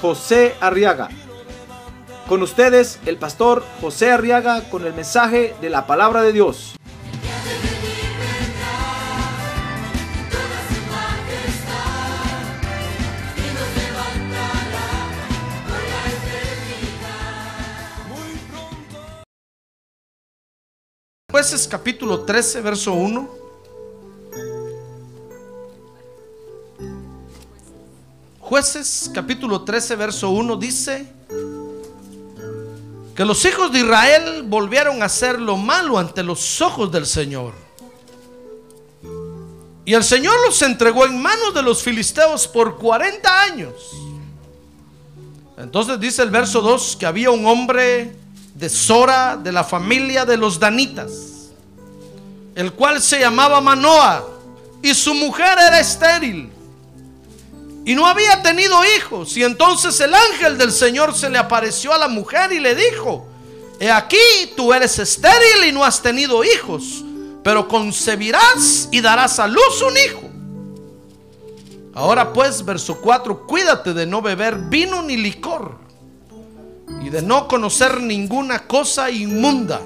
José Arriaga. Con ustedes, el pastor José Arriaga con el mensaje de la palabra de Dios. Jueces capítulo 13, verso 1. Jueces capítulo 13, verso 1 dice que los hijos de Israel volvieron a hacer lo malo ante los ojos del Señor. Y el Señor los entregó en manos de los filisteos por 40 años. Entonces dice el verso 2 que había un hombre de Sora, de la familia de los Danitas, el cual se llamaba Manoa, y su mujer era estéril, y no había tenido hijos. Y entonces el ángel del Señor se le apareció a la mujer y le dijo, he aquí, tú eres estéril y no has tenido hijos, pero concebirás y darás a luz un hijo. Ahora pues, verso 4, cuídate de no beber vino ni licor y de no conocer ninguna cosa inmunda.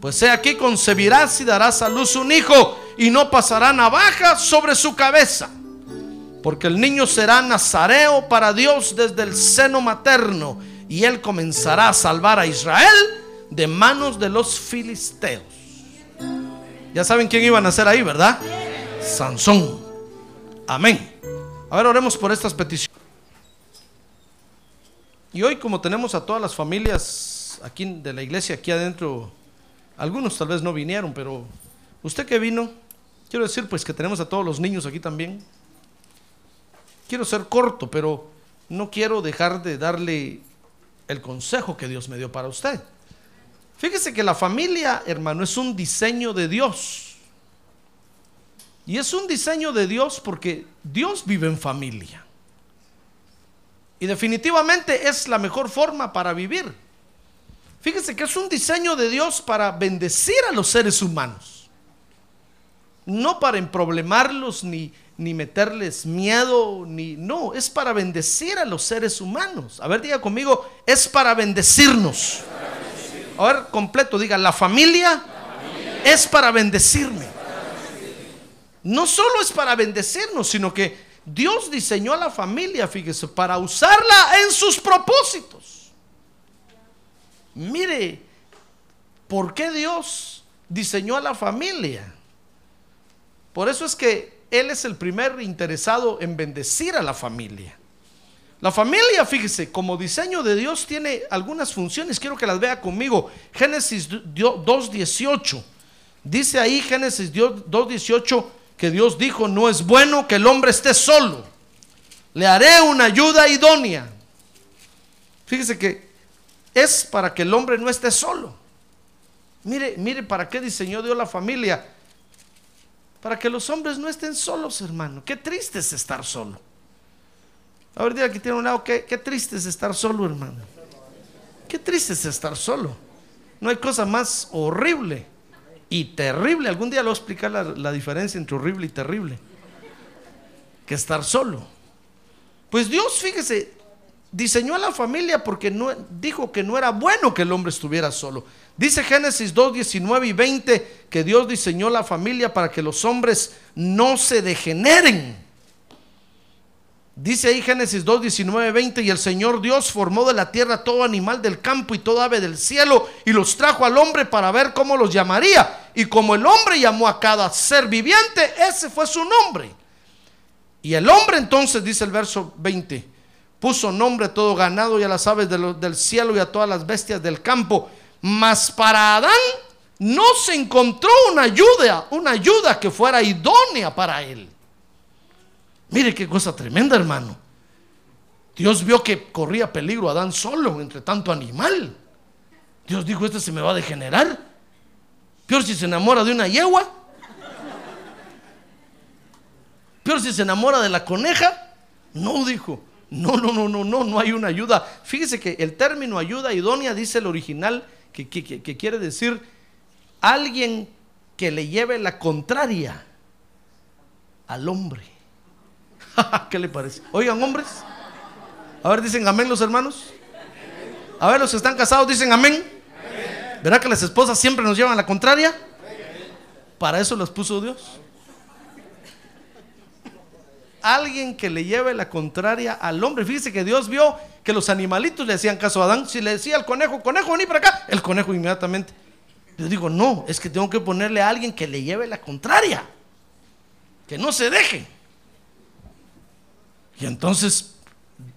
Pues he aquí concebirás y darás a luz un hijo y no pasará navaja sobre su cabeza. Porque el niño será nazareo para Dios desde el seno materno y él comenzará a salvar a Israel de manos de los filisteos. Ya saben quién iba a nacer ahí, ¿verdad? Sansón. Amén. A ver, oremos por estas peticiones. Y hoy como tenemos a todas las familias aquí de la iglesia, aquí adentro, algunos tal vez no vinieron, pero usted que vino, quiero decir pues que tenemos a todos los niños aquí también. Quiero ser corto, pero no quiero dejar de darle el consejo que Dios me dio para usted. Fíjese que la familia, hermano, es un diseño de Dios. Y es un diseño de Dios porque Dios vive en familia. Y definitivamente es la mejor forma para vivir. Fíjese que es un diseño de Dios para bendecir a los seres humanos. No para emproblemarlos ni, ni meterles miedo, ni no, es para bendecir a los seres humanos. A ver, diga conmigo, es para bendecirnos. A ver, completo, diga, la familia, es para bendecirme. No solo es para bendecirnos, sino que Dios diseñó a la familia, fíjese, para usarla en sus propósitos. Mire, ¿por qué Dios diseñó a la familia? Por eso es que Él es el primer interesado en bendecir a la familia. La familia, fíjese, como diseño de Dios tiene algunas funciones, quiero que las vea conmigo. Génesis 2.18. Dice ahí Génesis 2.18 que Dios dijo, no es bueno que el hombre esté solo. Le haré una ayuda idónea. Fíjese que es para que el hombre no esté solo. Mire, mire para qué diseñó Dios la familia. Para que los hombres no estén solos, hermano. Qué triste es estar solo. A ver, tiene un lado, qué, qué triste es estar solo, hermano. Qué triste es estar solo. No hay cosa más horrible y terrible. Algún día le voy a explicar la, la, diferencia entre horrible y terrible. Que estar solo. Pues Dios, fíjese, diseñó a la familia porque no, dijo que no era bueno que el hombre estuviera solo. Dice Génesis 2, 19 y 20 que Dios diseñó la familia para que los hombres no se degeneren. Dice ahí Génesis 2, 19, 20, y el Señor Dios formó de la tierra todo animal del campo y todo ave del cielo y los trajo al hombre para ver cómo los llamaría. Y como el hombre llamó a cada ser viviente, ese fue su nombre. Y el hombre entonces, dice el verso 20, puso nombre a todo ganado y a las aves del cielo y a todas las bestias del campo. Mas para Adán no se encontró una ayuda, una ayuda que fuera idónea para él. Mire qué cosa tremenda, hermano. Dios vio que corría peligro Adán solo entre tanto animal. Dios dijo, este se me va a degenerar. Peor si se enamora de una yegua. Peor si se enamora de la coneja. No, dijo. No, no, no, no, no, no hay una ayuda. Fíjese que el término ayuda idónea dice el original que, quiere decir alguien que le lleve la contraria al hombre. ¿Qué le parece? Oigan, hombres. A ver, dicen amén los hermanos. A ver, los que están casados dicen amén. ¿Verdad que las esposas siempre nos llevan la contraria? Para eso las puso Dios. Alguien que le lleve la contraria al hombre. Fíjese que Dios vio que los animalitos le hacían caso a Adán. Si le decía al conejo, conejo, vení para acá, el conejo inmediatamente. Yo digo, no, es que tengo que ponerle a alguien que le lleve la contraria. Que no se deje. Y entonces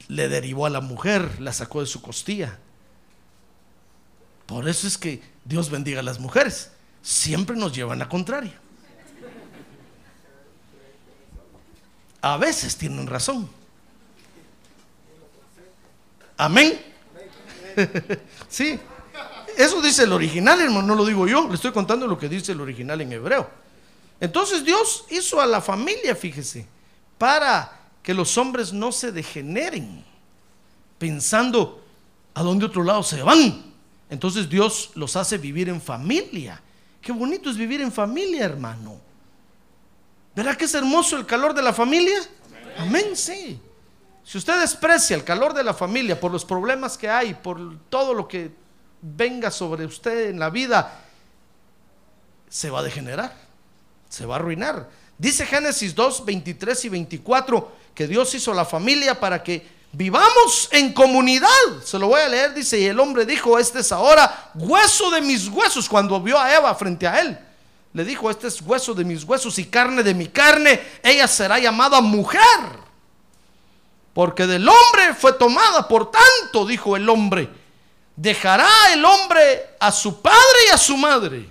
le derivó a la mujer, la sacó de su costilla. Por eso es que Dios bendiga a las mujeres. Siempre nos llevan la contraria. A veces tienen razón. Amén. sí. Eso dice el original, hermano, no lo digo yo. Le estoy contando lo que dice el original en hebreo. Entonces Dios hizo a la familia, fíjese, para que los hombres no se degeneren pensando a dónde otro lado se van. Entonces Dios los hace vivir en familia. Qué bonito es vivir en familia, hermano. ¿Verdad que es hermoso el calor de la familia? Amén, sí. Si usted desprecia el calor de la familia por los problemas que hay, por todo lo que venga sobre usted en la vida, se va a degenerar, se va a arruinar. Dice Génesis 2, 23 y 24 que Dios hizo la familia para que vivamos en comunidad. Se lo voy a leer, dice, y el hombre dijo, este es ahora hueso de mis huesos, cuando vio a Eva frente a él. Le dijo, este es hueso de mis huesos y carne de mi carne, ella será llamada mujer. Porque del hombre fue tomada, por tanto, dijo el hombre, dejará el hombre a su padre y a su madre,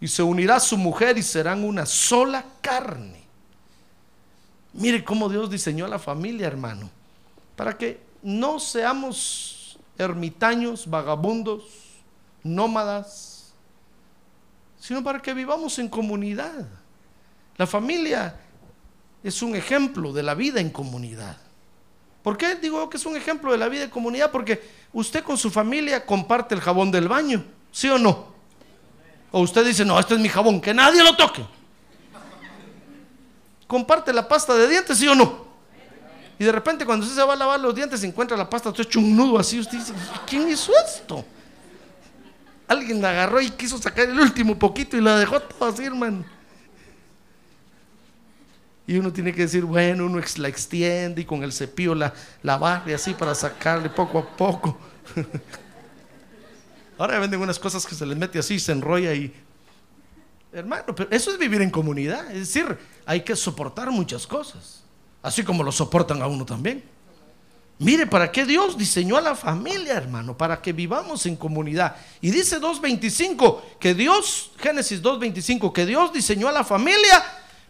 y se unirá a su mujer y serán una sola carne. Mire cómo Dios diseñó a la familia, hermano, para que no seamos ermitaños, vagabundos, nómadas, sino para que vivamos en comunidad. La familia es un ejemplo de la vida en comunidad. ¿Por qué digo que es un ejemplo de la vida en comunidad? Porque usted con su familia comparte el jabón del baño, ¿sí o no? O usted dice, no, este es mi jabón, que nadie lo toque. Comparte la pasta de dientes, ¿sí o no? Y de repente cuando usted se va a lavar los dientes encuentra la pasta usted hecho un nudo así, usted dice, ¿quién hizo esto? Alguien la agarró y quiso sacar el último poquito y la dejó todo así, hermano. Y uno tiene que decir, bueno, uno la extiende y con el cepillo la, la barre así para sacarle poco a poco. Ahora venden unas cosas que se les mete así, se enrolla y... Hermano, pero eso es vivir en comunidad. Es decir, hay que soportar muchas cosas. Así como lo soportan a uno también. Mire, ¿para qué Dios diseñó a la familia, hermano? Para que vivamos en comunidad. Y dice 2.25 que Dios, Génesis 2.25, que Dios diseñó a la familia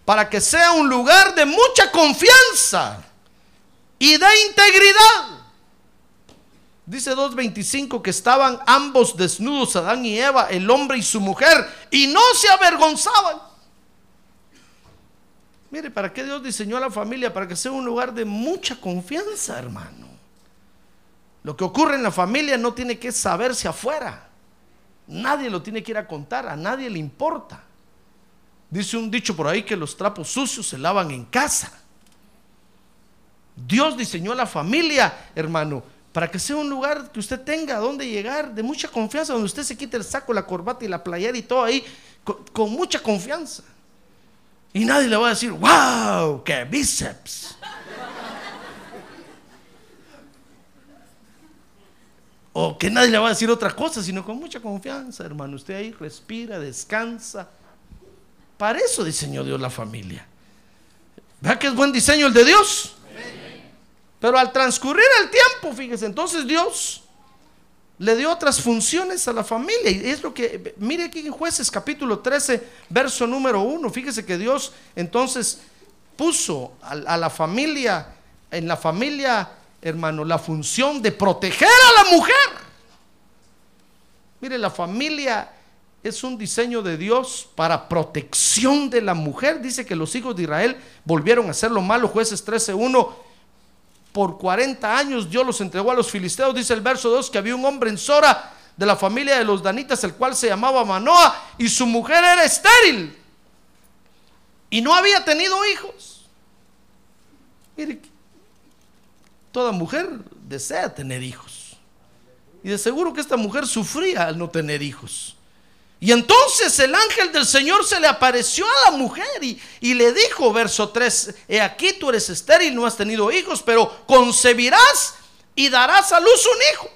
para que sea un lugar de mucha confianza y de integridad. Dice 2.25 que estaban ambos desnudos, Adán y Eva, el hombre y su mujer, y no se avergonzaban. Mire, ¿para qué Dios diseñó a la familia? Para que sea un lugar de mucha confianza, hermano. Lo que ocurre en la familia no tiene que saberse afuera. Nadie lo tiene que ir a contar, a nadie le importa. Dice un dicho por ahí que los trapos sucios se lavan en casa. Dios diseñó la familia, hermano, para que sea un lugar que usted tenga a donde llegar de mucha confianza, donde usted se quite el saco, la corbata y la playera y todo ahí con mucha confianza. Y nadie le va a decir, wow, qué bíceps. O que nadie le va a decir otra cosa, sino con mucha confianza, hermano. Usted ahí respira, descansa. Para eso diseñó Dios la familia. ¿Verdad que es buen diseño el de Dios? Pero al transcurrir el tiempo, fíjese, entonces Dios le dio otras funciones a la familia. Y es lo que, mire aquí en jueces capítulo 13, verso número 1. Fíjese que Dios entonces puso a, a la familia, en la familia hermano, la función de proteger a la mujer. Mire, la familia es un diseño de Dios para protección de la mujer. Dice que los hijos de Israel volvieron a hacer lo malo, jueces 13.1. Por 40 años Dios los entregó a los filisteos. Dice el verso 2 que había un hombre en Sora de la familia de los danitas, el cual se llamaba Manoa, y su mujer era estéril. Y no había tenido hijos. Mire, toda mujer desea tener hijos. Y de seguro que esta mujer sufría al no tener hijos. Y entonces el ángel del Señor se le apareció a la mujer y, y, le dijo, verso 3, he aquí tú eres estéril, no has tenido hijos, pero concebirás y darás a luz un hijo.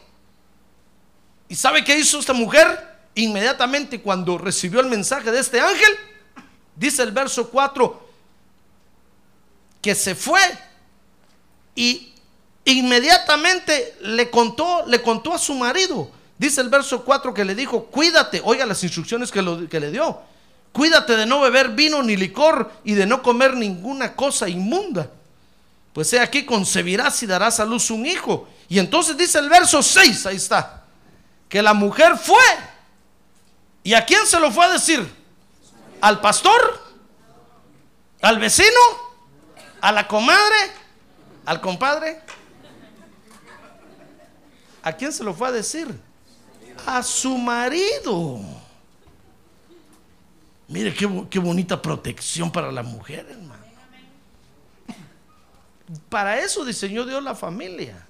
¿Y sabe qué hizo esta mujer? Inmediatamente cuando recibió el mensaje de este ángel, dice el verso 4, que se fue y inmediatamente le contó, le contó a su marido. Dice el verso 4 que le dijo, cuídate, oiga las instrucciones que, le dio, cuídate de no beber vino ni licor y de no comer ninguna cosa inmunda. Pues he aquí concebirás y darás a luz un hijo. Y entonces dice el verso 6, ahí está, que la mujer fue. ¿Y a quién se lo fue a decir? ¿Al pastor? ¿Al vecino? ¿A la comadre? ¿Al compadre? ¿A quién se lo fue a decir? A su marido. Mire qué, qué bonita protección para la mujer, hermano. Para eso diseñó Dios la familia.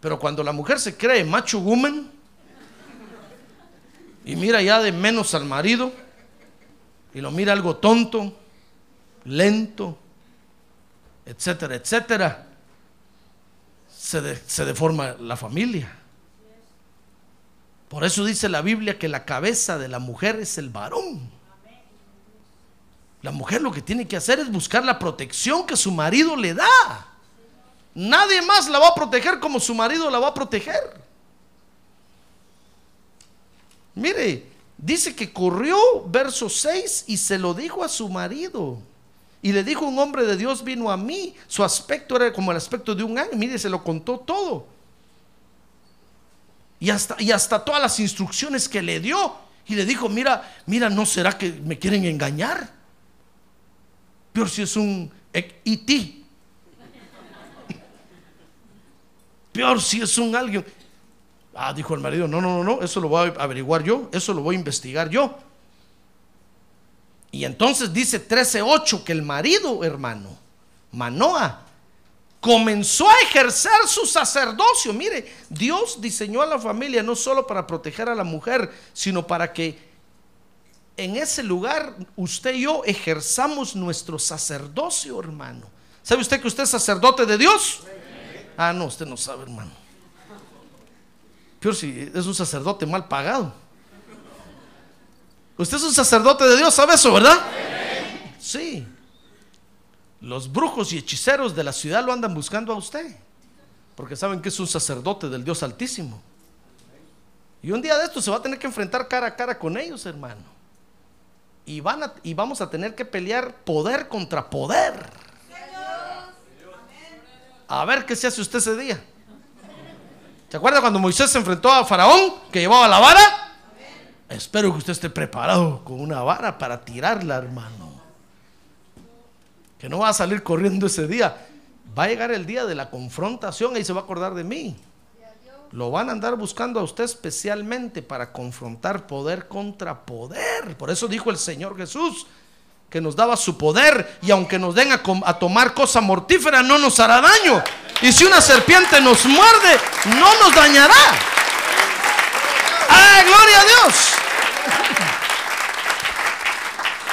Pero cuando la mujer se cree macho woman y mira ya de menos al marido y lo mira algo tonto, lento, etcétera, etcétera, se, se deforma la familia. Por eso dice la Biblia que la cabeza de la mujer es el varón. La mujer lo que tiene que hacer es buscar la protección que su marido le da. Nadie más la va a proteger como su marido la va a proteger. Mire, dice que corrió, verso 6, y se lo dijo a su marido. Y le dijo un hombre de Dios vino a mí. Su aspecto era como el aspecto de un ángel. Mire, se lo contó todo. Y hasta, y hasta todas las instrucciones que le dio. Y le dijo, mira, mira, ¿no será que me quieren engañar? Peor si es un IT. Peor si es un alguien. Ah, dijo el marido, no, no, no, no, eso lo voy a averiguar yo, eso lo voy a investigar yo. Y entonces dice 13.8 que el marido, hermano, Manoa, comenzó a ejercer su sacerdocio. Mire, Dios diseñó a la familia no solo para proteger a la mujer, sino para que en ese lugar usted y yo ejerzamos nuestro sacerdocio, hermano. ¿Sabe usted que usted es sacerdote de Dios? Ah, no, usted no sabe, hermano. Peor si es un sacerdote mal pagado. Usted es un sacerdote de Dios, ¿sabe eso, verdad? Sí. Los brujos y hechiceros de la ciudad lo andan buscando a usted. Porque saben que es un sacerdote del Dios Altísimo. Y un día de esto se va a tener que enfrentar cara a cara con ellos, hermano. Y, van a, y vamos a tener que pelear poder contra poder. A ver qué se hace usted ese día. ¿Se acuerda cuando Moisés se enfrentó a Faraón que llevaba la vara? Espero que usted esté preparado con una vara para tirarla, hermano. Que no va a salir corriendo ese día. Va a llegar el día de la confrontación y se va a acordar de mí. Lo van a andar buscando a usted especialmente para confrontar poder contra poder. Por eso dijo el Señor Jesús que nos daba su poder y aunque nos den a, a, tomar cosa mortífera no nos hará daño. Y si una serpiente nos muerde, no nos dañará. ¡Ah, gloria a Dios!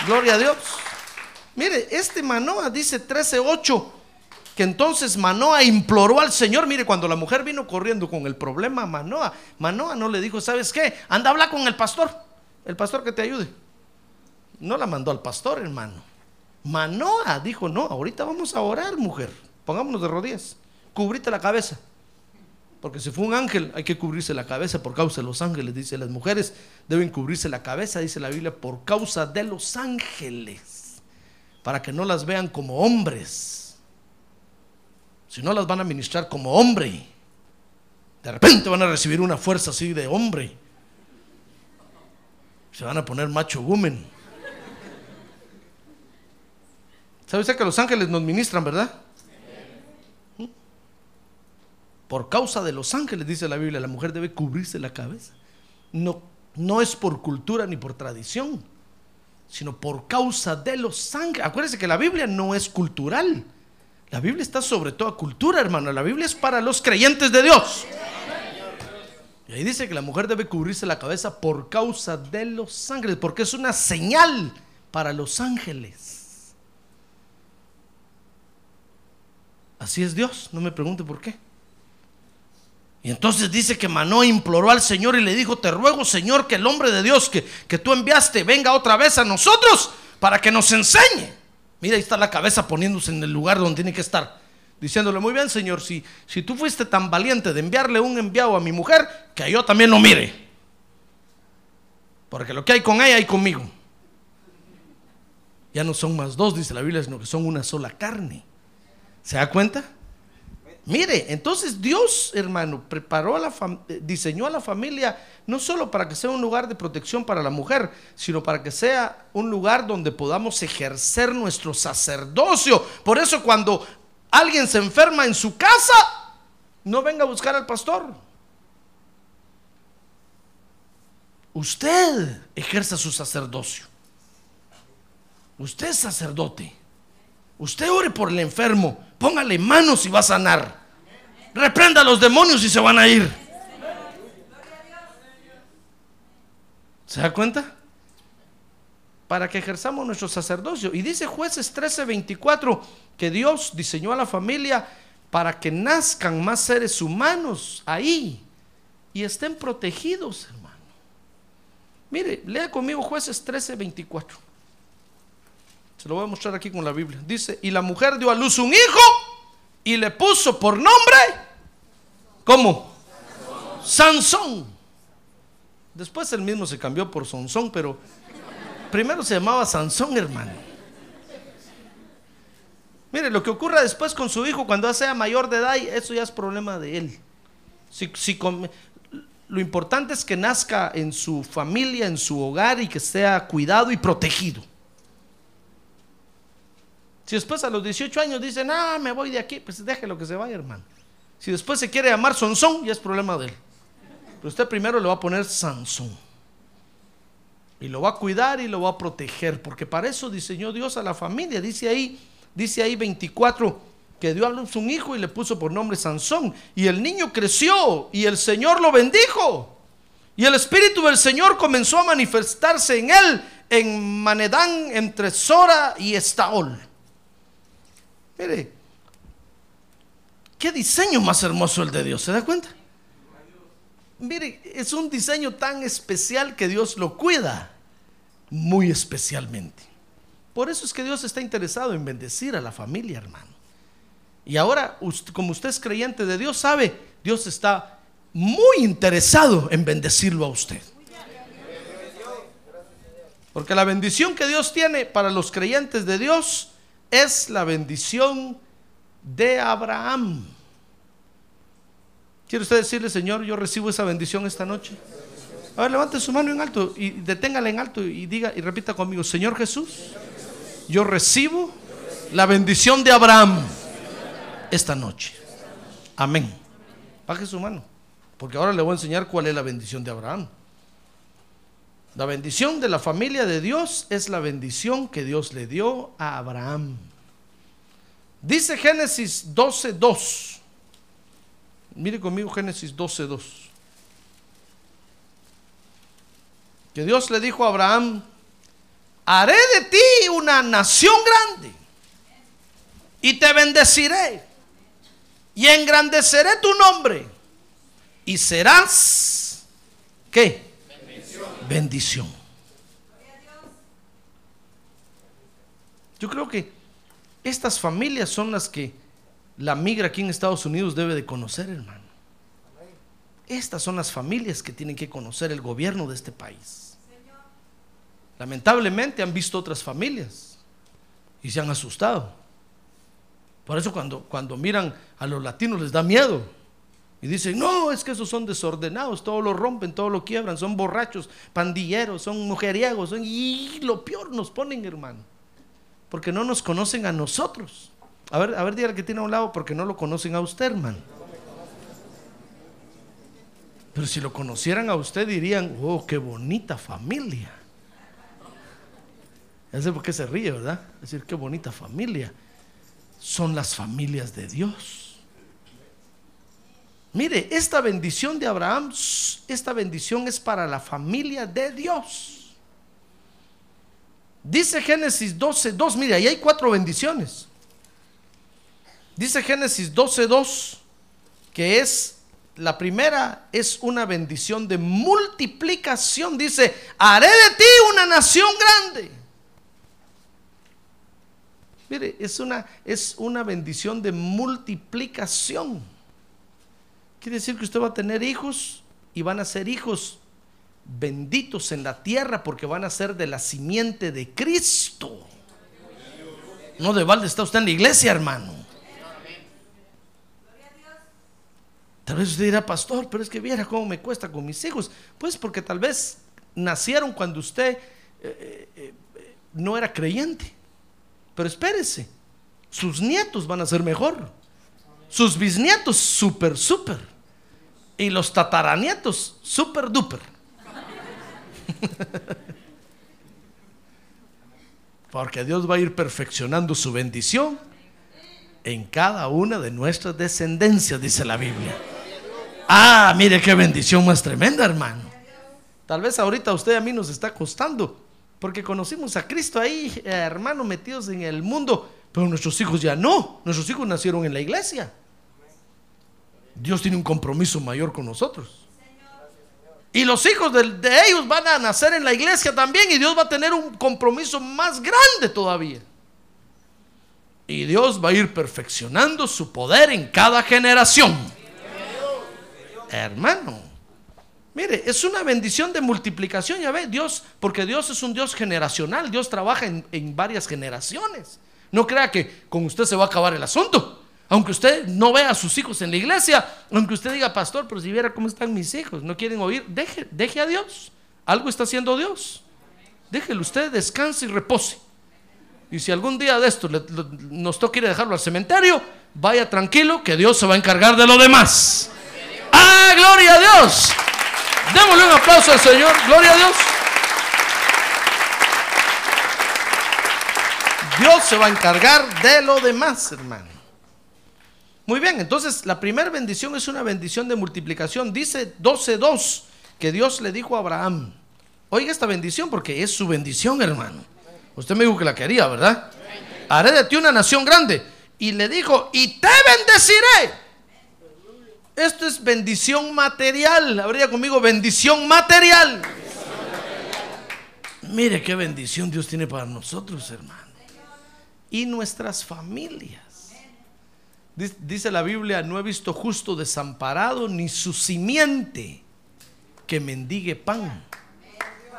Gloria a Dios. Mire, este Manoa dice 13:8 que entonces Manoa imploró al Señor. Mire, cuando la mujer vino corriendo con el problema Manoa, Manoa no le dijo, ¿sabes qué? Anda a hablar con el pastor, el pastor que te ayude. No la mandó al pastor, hermano. Manoa dijo, no, ahorita vamos a orar, mujer. Pongámonos de rodillas. Cubrite la cabeza. Porque si fue un ángel, hay que cubrirse la cabeza por causa de los ángeles. Dice, las mujeres deben cubrirse la cabeza, dice la Biblia, por causa de los ángeles. Para que no las vean como hombres. Si no las van a ministrar como hombre. De repente van a recibir una fuerza así de hombre. Se van a poner macho gumen. ¿Sabe usted que los ángeles nos ministran, verdad? Por causa de los ángeles, dice la Biblia, la mujer debe cubrirse la cabeza. No, no es por cultura ni por tradición, sino por causa de los ángeles. Acuérdense que la Biblia no es cultural. La Biblia está sobre toda cultura, hermano. La Biblia es para los creyentes de Dios. Y ahí dice que la mujer debe cubrirse la cabeza por causa de los ángeles, porque es una señal para los ángeles. Así es Dios, no me pregunte por qué. Y entonces dice que Manoa imploró al Señor y le dijo, te ruego Señor que el hombre de Dios que, que tú enviaste venga otra vez a nosotros para que nos enseñe. Mira, ahí está la cabeza poniéndose en el lugar donde tiene que estar. Diciéndole, muy bien Señor, si, si tú fuiste tan valiente de enviarle un enviado a mi mujer, que yo también lo mire. Porque lo que hay con ella hay conmigo. Ya no son más dos, dice la Biblia, sino que son una sola carne. ¿Se da cuenta? Mire, entonces Dios, hermano, preparó a la diseñó a la familia no solo para que sea un lugar de protección para la mujer, sino para que sea un lugar donde podamos ejercer nuestro sacerdocio. Por eso cuando alguien se enferma en su casa, no venga a buscar al pastor. Usted ejerza su sacerdocio. Usted es sacerdote. Usted ore por el enfermo, póngale manos y va a sanar. Reprenda a los demonios y se van a ir. ¿Se da cuenta? Para que ejerzamos nuestro sacerdocio. Y dice jueces 13:24 que Dios diseñó a la familia para que nazcan más seres humanos ahí y estén protegidos, hermano. Mire, lea conmigo jueces 13:24. Se lo voy a mostrar aquí con la Biblia. Dice, y la mujer dio a luz un hijo y le puso por nombre, ¿cómo? Sansón. Después él mismo se cambió por Sansón, pero primero se llamaba Sansón, hermano. Mire, lo que ocurra después con su hijo cuando sea mayor de edad, eso ya es problema de él. Si, si lo importante es que nazca en su familia, en su hogar y que sea cuidado y protegido. Si después a los 18 años dicen, ah, me voy de aquí, pues déjelo que se vaya, hermano. Si después se quiere llamar Sansón, ya es problema de él. Pero usted primero le va a poner Sansón. Y lo va a cuidar y lo va a proteger, porque para eso diseñó Dios a la familia. Dice ahí, dice ahí 24, que dio a luz un hijo y le puso por nombre Sansón. Y el niño creció y el Señor lo bendijo. Y el Espíritu del Señor comenzó a manifestarse en él en Manedán entre Sora y Estaol. Mire, qué diseño más hermoso el de Dios, ¿se da cuenta? Mire, es un diseño tan especial que Dios lo cuida muy especialmente. Por eso es que Dios está interesado en bendecir a la familia, hermano. Y ahora, como usted es creyente de Dios, sabe, Dios está muy interesado en bendecirlo a usted. Porque la bendición que Dios tiene para los creyentes de Dios es la bendición de Abraham. ¿Quiere usted decirle, Señor, yo recibo esa bendición esta noche? A ver, levante su mano en alto y deténgala en alto y diga y repita conmigo, Señor Jesús, yo recibo la bendición de Abraham esta noche. Amén. Baje su mano, porque ahora le voy a enseñar cuál es la bendición de Abraham. La bendición de la familia de Dios es la bendición que Dios le dio a Abraham. Dice Génesis 12.2. Mire conmigo Génesis 12.2. Que Dios le dijo a Abraham, haré de ti una nación grande y te bendeciré y engrandeceré tu nombre y serás, ¿qué? bendición. Yo creo que estas familias son las que la migra aquí en Estados Unidos debe de conocer, hermano. Estas son las familias que tienen que conocer el gobierno de este país. Lamentablemente han visto otras familias y se han asustado. Por eso cuando, cuando miran a los latinos les da miedo. Y dicen, no, es que esos son desordenados, todo lo rompen, todo lo quiebran, son borrachos, pandilleros, son mujeriegos, son... y lo peor nos ponen, hermano. Porque no nos conocen a nosotros. A ver, a ver, dígale que tiene a un lado porque no lo conocen a usted, hermano. Pero si lo conocieran a usted dirían, oh, qué bonita familia. Ya sé por qué se ríe, ¿verdad? Es decir, qué bonita familia. Son las familias de Dios. Mire, esta bendición de Abraham, esta bendición es para la familia de Dios. Dice Génesis 12, 2, mire, ahí hay cuatro bendiciones. Dice Génesis 12, 2, que es, la primera es una bendición de multiplicación. Dice, haré de ti una nación grande. Mire, es una, es una bendición de multiplicación. Quiere decir que usted va a tener hijos y van a ser hijos benditos en la tierra porque van a ser de la simiente de Cristo. No de balde está usted en la iglesia, hermano. Tal vez usted dirá, pastor, pero es que viera cómo me cuesta con mis hijos. Pues porque tal vez nacieron cuando usted eh, eh, eh, no era creyente. Pero espérese, sus nietos van a ser mejor. Sus bisnietos, súper, súper. Y los tataranietos, súper, duper. Porque Dios va a ir perfeccionando su bendición en cada una de nuestras descendencias, dice la Biblia. Ah, mire qué bendición más tremenda, hermano. Tal vez ahorita usted a mí nos está costando porque conocimos a Cristo ahí, eh, hermanos, metidos en el mundo, pero nuestros hijos ya no. Nuestros hijos nacieron en la iglesia. Dios tiene un compromiso mayor con nosotros. Y los hijos de, ellos van a nacer en la iglesia también y Dios va a tener un compromiso más grande todavía. Y Dios va a ir perfeccionando su poder en cada generación. Hermano, Mire, es una bendición de multiplicación, ya ve, Dios, porque Dios es un Dios generacional, Dios trabaja en, varias generaciones. No crea que con usted se va a acabar el asunto. Aunque usted no vea a sus hijos en la iglesia, aunque usted diga, pastor, pero si viera cómo están mis hijos, no quieren oír, deje, deje a Dios. Algo está haciendo Dios. Déjelo usted, descanse y repose. Y si algún día de esto nos toca ir dejarlo al cementerio, vaya tranquilo que Dios se va a encargar de lo demás. ¡Ah, gloria a Dios! Démosle un aplauso al Señor. Gloria a Dios. Dios se va a encargar de lo demás, hermano. Muy bien, entonces la primera bendición es una bendición de multiplicación. Dice 12.2 que Dios le dijo a Abraham, oiga esta bendición porque es su bendición, hermano. Usted me dijo que la quería, ¿verdad? Haré de ti una nación grande. Y le dijo, y te bendeciré esto es bendición material. Habría conmigo bendición material. Mire qué bendición Dios tiene para nosotros, hermano. Y nuestras familias. Dice la Biblia, no he visto justo desamparado ni su simiente que mendigue pan.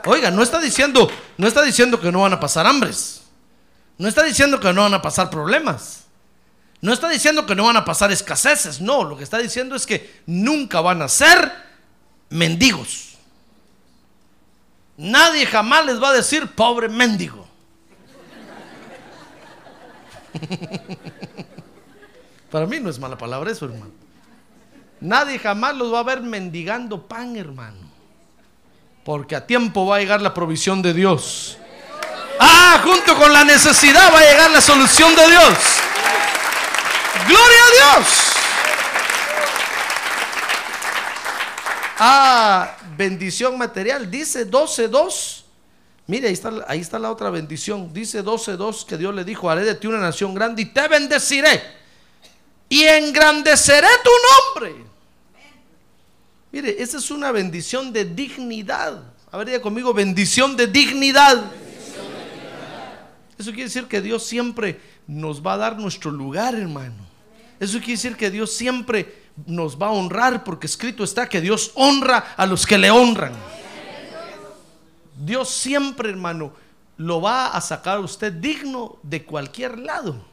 Oiga, no está diciendo, no está diciendo que no van a pasar hambres. No está diciendo que no van a pasar problemas. No está diciendo que no van a pasar escaseces, no, lo que está diciendo es que nunca van a ser mendigos. Nadie jamás les va a decir pobre mendigo. Para mí no es mala palabra eso, hermano. Nadie jamás los va a ver mendigando pan, hermano. Porque a tiempo va a llegar la provisión de Dios. Ah, junto con la necesidad va a llegar la solución de Dios. Gloria a Dios. Ah, bendición material. Dice 12.2. Mire, ahí está, ahí está la otra bendición. Dice 12.2 que Dios le dijo, haré de ti una nación grande y te bendeciré. Y engrandeceré tu nombre. Mire, esa es una bendición de dignidad. A ver, diga conmigo, bendición de dignidad. Eso quiere decir que Dios siempre nos va a dar nuestro lugar, hermano. Eso quiere decir que Dios siempre nos va a honrar porque escrito está que Dios honra a los que le honran. Dios siempre, hermano, lo va a sacar a usted digno de cualquier lado.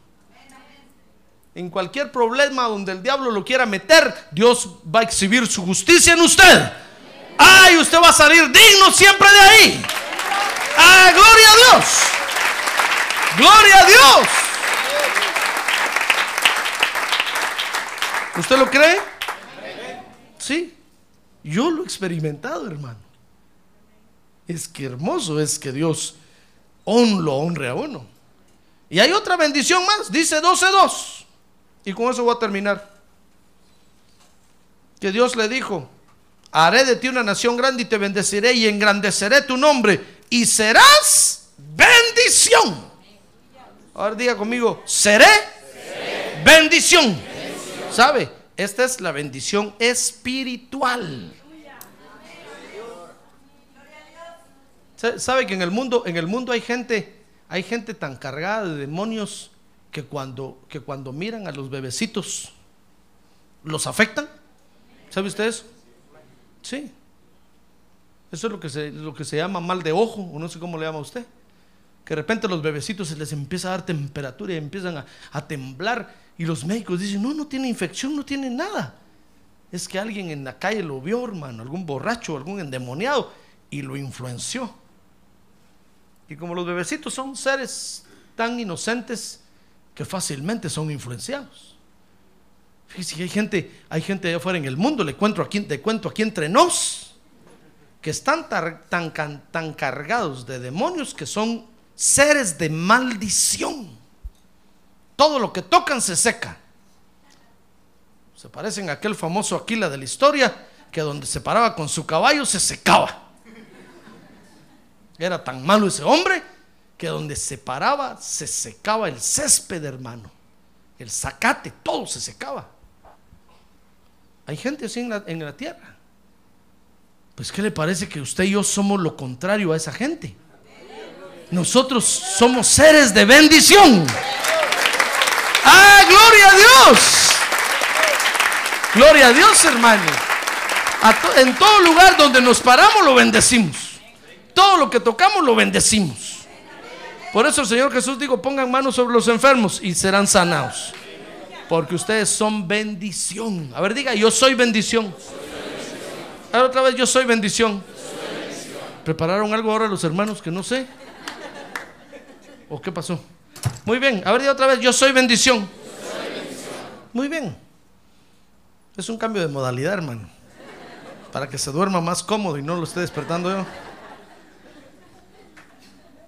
En cualquier problema donde el diablo lo quiera meter, Dios va a exhibir su justicia en usted. ¡Ay! Usted va a salir digno siempre de ahí. ¡Ah, gloria a Dios! ¡Gloria a Dios! ¿Usted lo cree? Sí. Yo lo he experimentado, hermano. Es que hermoso es que Dios on lo honre a uno. Y hay otra bendición más, dice 12.2. Y con eso voy a terminar. Que Dios le dijo, haré de ti una nación grande y te bendeciré y engrandeceré tu nombre y serás bendición. Ahora diga conmigo, seré, bendición. ¿Sabe? Esta es la bendición espiritual. ¿Sabe que en el mundo, en el mundo hay gente, hay gente tan cargada de demonios que cuando, que cuando miran a los bebecitos los afectan? ¿Sabe usted eso? Sí. Eso es lo que se, lo que se llama mal de ojo, o no sé cómo le llama usted. Que de repente a los bebecitos se les empieza a dar temperatura y empiezan a, a temblar. Y los médicos dicen, no, no tiene infección, no tiene nada. Es que alguien en la calle lo vio, hermano, algún borracho, algún endemoniado, y lo influenció. Y como los bebecitos son seres tan inocentes que fácilmente son influenciados. Fíjese que hay gente, hay gente allá afuera en el mundo, le cuento aquí, te cuento aquí entre nos, que están tan, tan, tan cargados de demonios que son seres de maldición. Todo lo que tocan se seca. Se parecen a aquel famoso Aquila de la historia que donde se paraba con su caballo se secaba. Era tan malo ese hombre que donde se paraba se secaba el césped, hermano. El zacate, todo se secaba. Hay gente así en la, tierra. Pues ¿qué le parece que usted y yo somos lo contrario a esa gente? Nosotros somos seres de bendición. ¡Ah, gloria a Dios! Gloria a Dios, hermano. en todo lugar donde nos paramos lo bendecimos. Todo lo que tocamos lo bendecimos. Por eso el Señor Jesús dijo, pongan manos sobre los enfermos y serán sanados. Porque ustedes son bendición. A ver, diga, yo soy bendición. A ver, otra vez, yo soy bendición. ¿Prepararon algo ahora los hermanos que no sé? ¿O qué pasó? Muy bien, a ver, diga otra vez, yo soy bendición. Muy bien. Es un cambio de modalidad, hermano. Para que se duerma más cómodo y no lo esté despertando yo.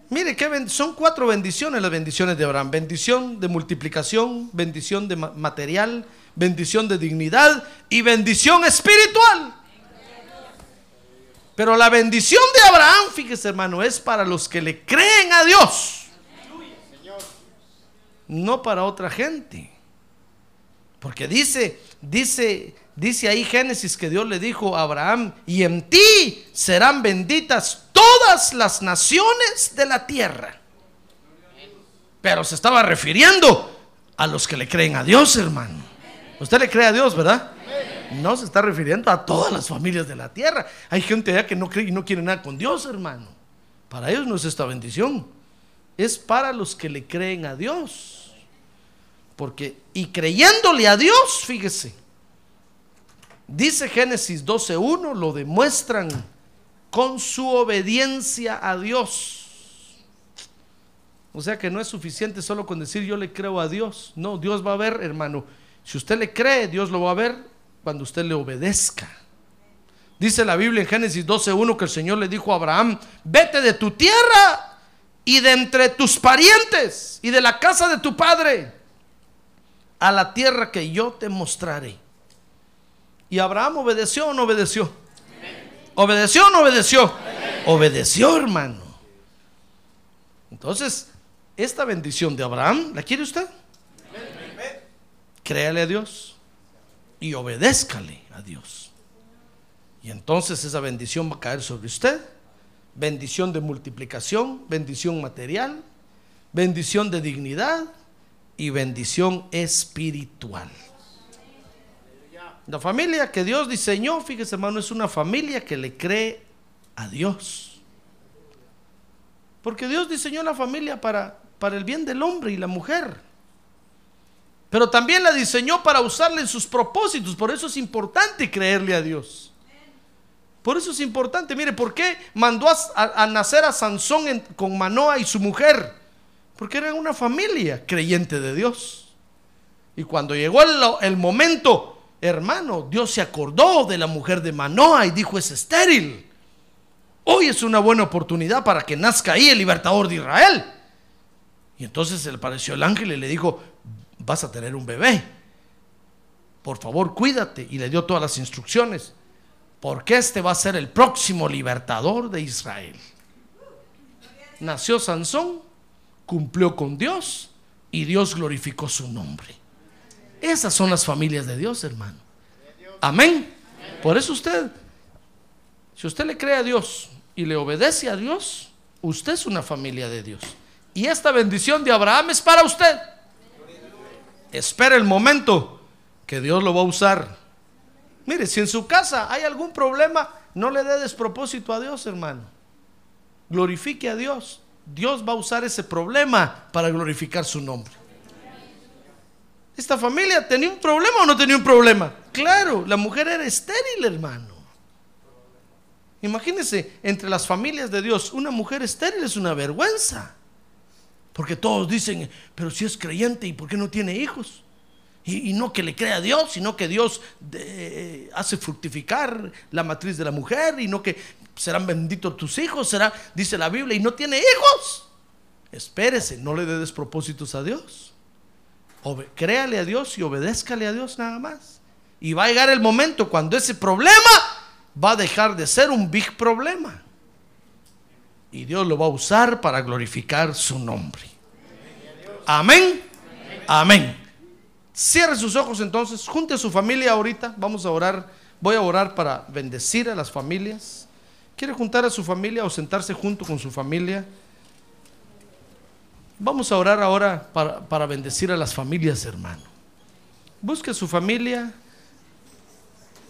Mire, que son cuatro bendiciones las bendiciones de Abraham. Bendición de multiplicación, bendición de material, bendición de dignidad y bendición espiritual. Pero la bendición de Abraham, fíjese hermano, es para los que le creen a Dios. No para otra gente. Porque dice, dice, dice ahí Génesis que Dios le dijo a Abraham, y en ti serán benditas todas las naciones de la tierra. Pero se estaba refiriendo a los que le creen a Dios, hermano. Usted le cree a Dios, ¿verdad? No se está refiriendo a todas las familias de la tierra. Hay gente allá que no cree y no quiere nada con Dios, hermano. Para ellos no es esta bendición. Es para los que le creen a Dios. Porque, y creyéndole a Dios, fíjese, dice Génesis 12.1, lo demuestran con su obediencia a Dios. O sea que no es suficiente solo con decir yo le creo a Dios. No, Dios va a ver, hermano. Si usted le cree, Dios lo va a ver cuando usted le obedezca. Dice la Biblia en Génesis 12.1 que el Señor le dijo a Abraham, vete de tu tierra y de entre tus parientes y de la casa de tu padre a la tierra que yo te mostraré. ¿Y Abraham obedeció o no obedeció? ¿Obedeció o no obedeció? Obedeció, hermano. Entonces, esta bendición de Abraham, ¿la quiere usted? Créale a Dios y obedézcale a Dios. Y entonces esa bendición va a caer sobre usted. Bendición de multiplicación, bendición material, bendición de dignidad y bendición espiritual. La familia que Dios diseñó, fíjese hermano, es una familia que le cree a Dios. Porque Dios diseñó la familia para, para el bien del hombre y la mujer. pero también la diseñó para usarla en sus propósitos. Por eso es importante creerle a Dios. Por eso es importante. Mire, ¿por qué mandó a, nacer a Sansón con Manoa y su mujer? Porque eran una familia creyente de Dios. Y cuando llegó el, el momento, hermano, Dios se acordó de la mujer de Manoa y dijo, es estéril. Hoy es una buena oportunidad para que nazca ahí el libertador de Israel. Y entonces se le apareció el ángel y le dijo, vas a tener un bebé. Por favor, cuídate. Y le dio todas las instrucciones. Porque este va a ser el próximo libertador de Israel. Nació Sansón, cumplió con Dios y Dios glorificó su nombre. Esas son las familias de Dios, hermano. Amén. Por eso usted, si usted le cree a Dios, y le obedece a Dios, usted es una familia de Dios. Y esta bendición de Abraham es para usted. Espera el momento que Dios lo va a usar. Mire, si en su casa hay algún problema, no le dé despropósito a Dios, hermano. Glorifique a Dios. Dios va a usar ese problema para glorificar su nombre. ¿Esta familia tenía un problema o no tenía un problema? Claro, la mujer era estéril, hermano. Imagínense, entre las familias de Dios, una mujer estéril es una vergüenza. Porque todos dicen, pero si es creyente, ¿y por qué no tiene hijos? Y, no que le crea a Dios, sino que Dios hace fructificar la matriz de la mujer y no que serán benditos tus hijos, será, dice la Biblia, y no tiene hijos. Espérese, no le dé despropósitos a Dios. Créale a Dios y obedézcale a Dios nada más. Y va a llegar el momento cuando ese problema va a dejar de ser un big problema. Y Dios lo va a usar para glorificar su nombre. Amén. Amén. Cierre sus ojos entonces, junte a su familia ahorita. Vamos a orar. Voy a orar para bendecir a las familias. ¿Quiere juntar a su familia o sentarse junto con su familia? Vamos a orar ahora para, para bendecir a las familias, hermano. Busque a su familia.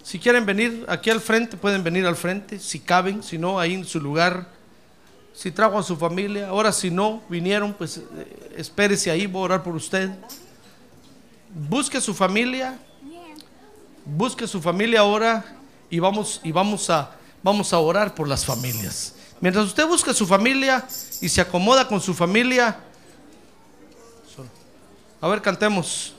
Si quieren venir aquí al frente, pueden venir al frente, si caben, si no, ahí en su lugar. Si trajo a su familia, ahora si no vinieron, pues eh, espérese ahí, voy a orar por usted. Busque su familia, busque su familia ahora y vamos, y vamos, a, vamos a orar por las familias. Mientras usted busca su familia y se acomoda con su familia, a ver, cantemos.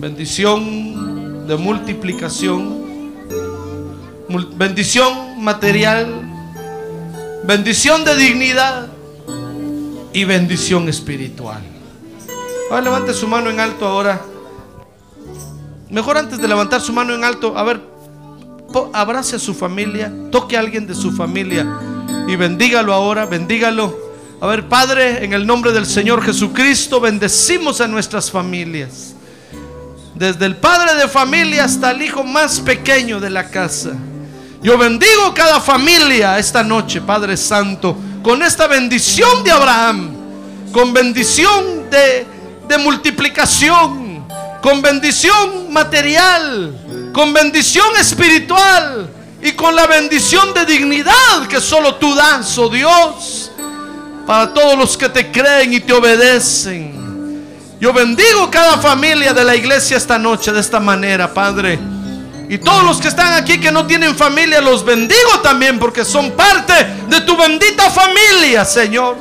bendición de multiplicación, bendición material, bendición de dignidad y bendición espiritual. Ahora levante su mano en alto ahora. Mejor antes de levantar su mano en alto, a ver, abrace a su familia, toque a alguien de su familia y bendígalo ahora, bendígalo. A ver, Padre, en el nombre del Señor Jesucristo, bendecimos a nuestras familias desde el padre de familia hasta el hijo más pequeño de la casa. Yo bendigo cada familia esta noche, Padre Santo, con esta bendición de Abraham, con bendición de, de multiplicación, con bendición material, con bendición espiritual y con la bendición de dignidad que solo tú das, oh Dios, para todos los que te creen y te obedecen. Yo bendigo cada familia de la iglesia esta noche de esta manera, Padre. Y todos los que están aquí que no tienen familia, los bendigo también porque son parte de tu bendita familia, Señor.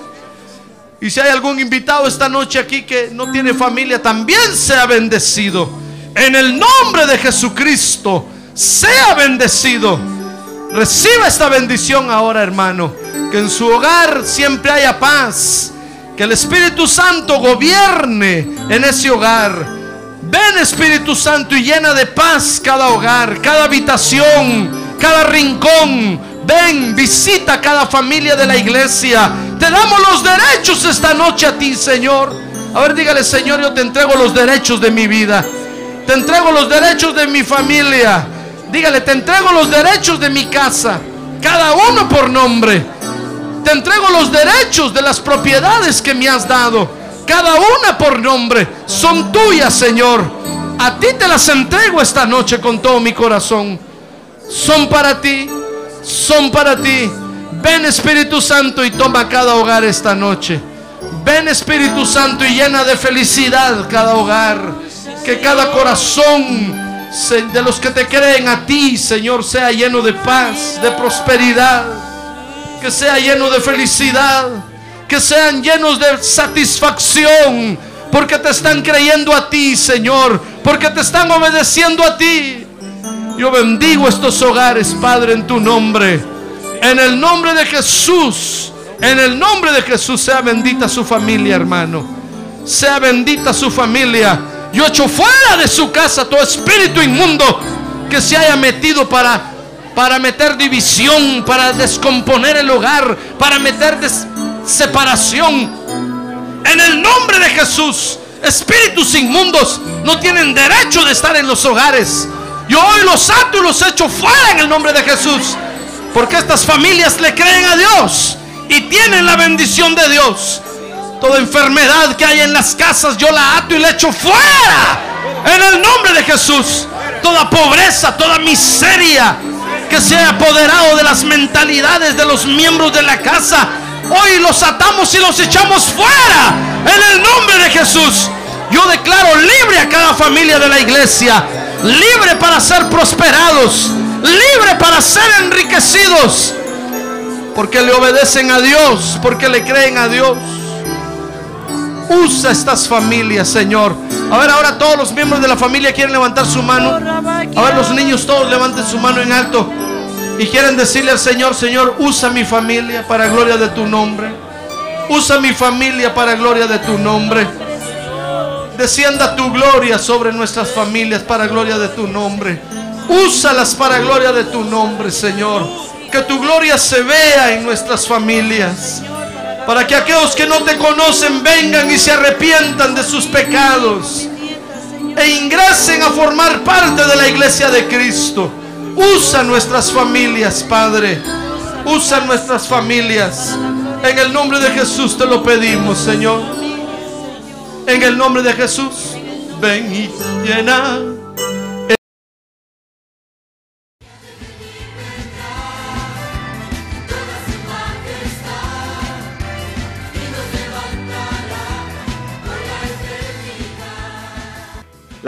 Y si hay algún invitado esta noche aquí que no tiene familia, también sea bendecido. En el nombre de Jesucristo, sea bendecido. Reciba esta bendición ahora, hermano. Que en su hogar siempre haya paz que el Espíritu Santo gobierne en ese hogar. Ven Espíritu Santo y llena de paz cada hogar, cada habitación, cada rincón. Ven, visita cada familia de la iglesia. Te damos los derechos esta noche a ti, Señor. A ver, dígale, Señor, yo te entrego los derechos de mi vida. Te entrego los derechos de mi familia. Dígale, te entrego los derechos de mi casa. Cada uno por nombre. Te entrego los derechos de las propiedades que me has dado. Cada una por nombre. Son tuyas, Señor. A ti te las entrego esta noche con todo mi corazón. Son para ti. Son para ti. Ven Espíritu Santo y toma cada hogar esta noche. Ven Espíritu Santo y llena de felicidad cada hogar. Que cada corazón de los que te creen a ti, Señor, sea lleno de paz, de prosperidad. Que sea lleno de felicidad. Que sean llenos de satisfacción. Porque te están creyendo a ti, Señor. Porque te están obedeciendo a ti. Yo bendigo estos hogares, Padre, en tu nombre. En el nombre de Jesús. En el nombre de Jesús sea bendita su familia, hermano. Sea bendita su familia. Yo echo fuera de su casa todo espíritu inmundo que se haya metido para para meter división, para descomponer el hogar, para meter separación. En el nombre de Jesús, espíritus inmundos no tienen derecho de estar en los hogares. Yo hoy los ato y los echo fuera en el nombre de Jesús. Porque estas familias le creen a Dios y tienen la bendición de Dios. Toda enfermedad que hay en las casas yo la ato y la echo fuera. En el nombre de Jesús. Toda pobreza, toda miseria que se ha apoderado de las mentalidades de los miembros de la casa. Hoy los atamos y los echamos fuera. En el nombre de Jesús. Yo declaro libre a cada familia de la iglesia libre para ser prosperados, libre para ser enriquecidos, porque le obedecen a Dios, porque le creen a Dios. Usa estas familias, Señor. A ver, ahora todos los miembros de la familia quieren levantar su mano. A ver, los niños todos levanten su mano en alto. Y quieren decirle al Señor, Señor, usa mi familia para gloria de tu nombre. Usa mi familia para gloria de tu nombre. Descienda tu gloria sobre nuestras familias para gloria de tu nombre. Úsalas para gloria de tu nombre, Señor. Que tu gloria se vea en nuestras familias. Para que aquellos que no te conocen vengan y se arrepientan de sus pecados. E ingresen a formar parte de la iglesia de Cristo. Usa nuestras familias, Padre. Usa nuestras familias. En el nombre de Jesús te lo pedimos, Señor. En el nombre de Jesús, ven y llena.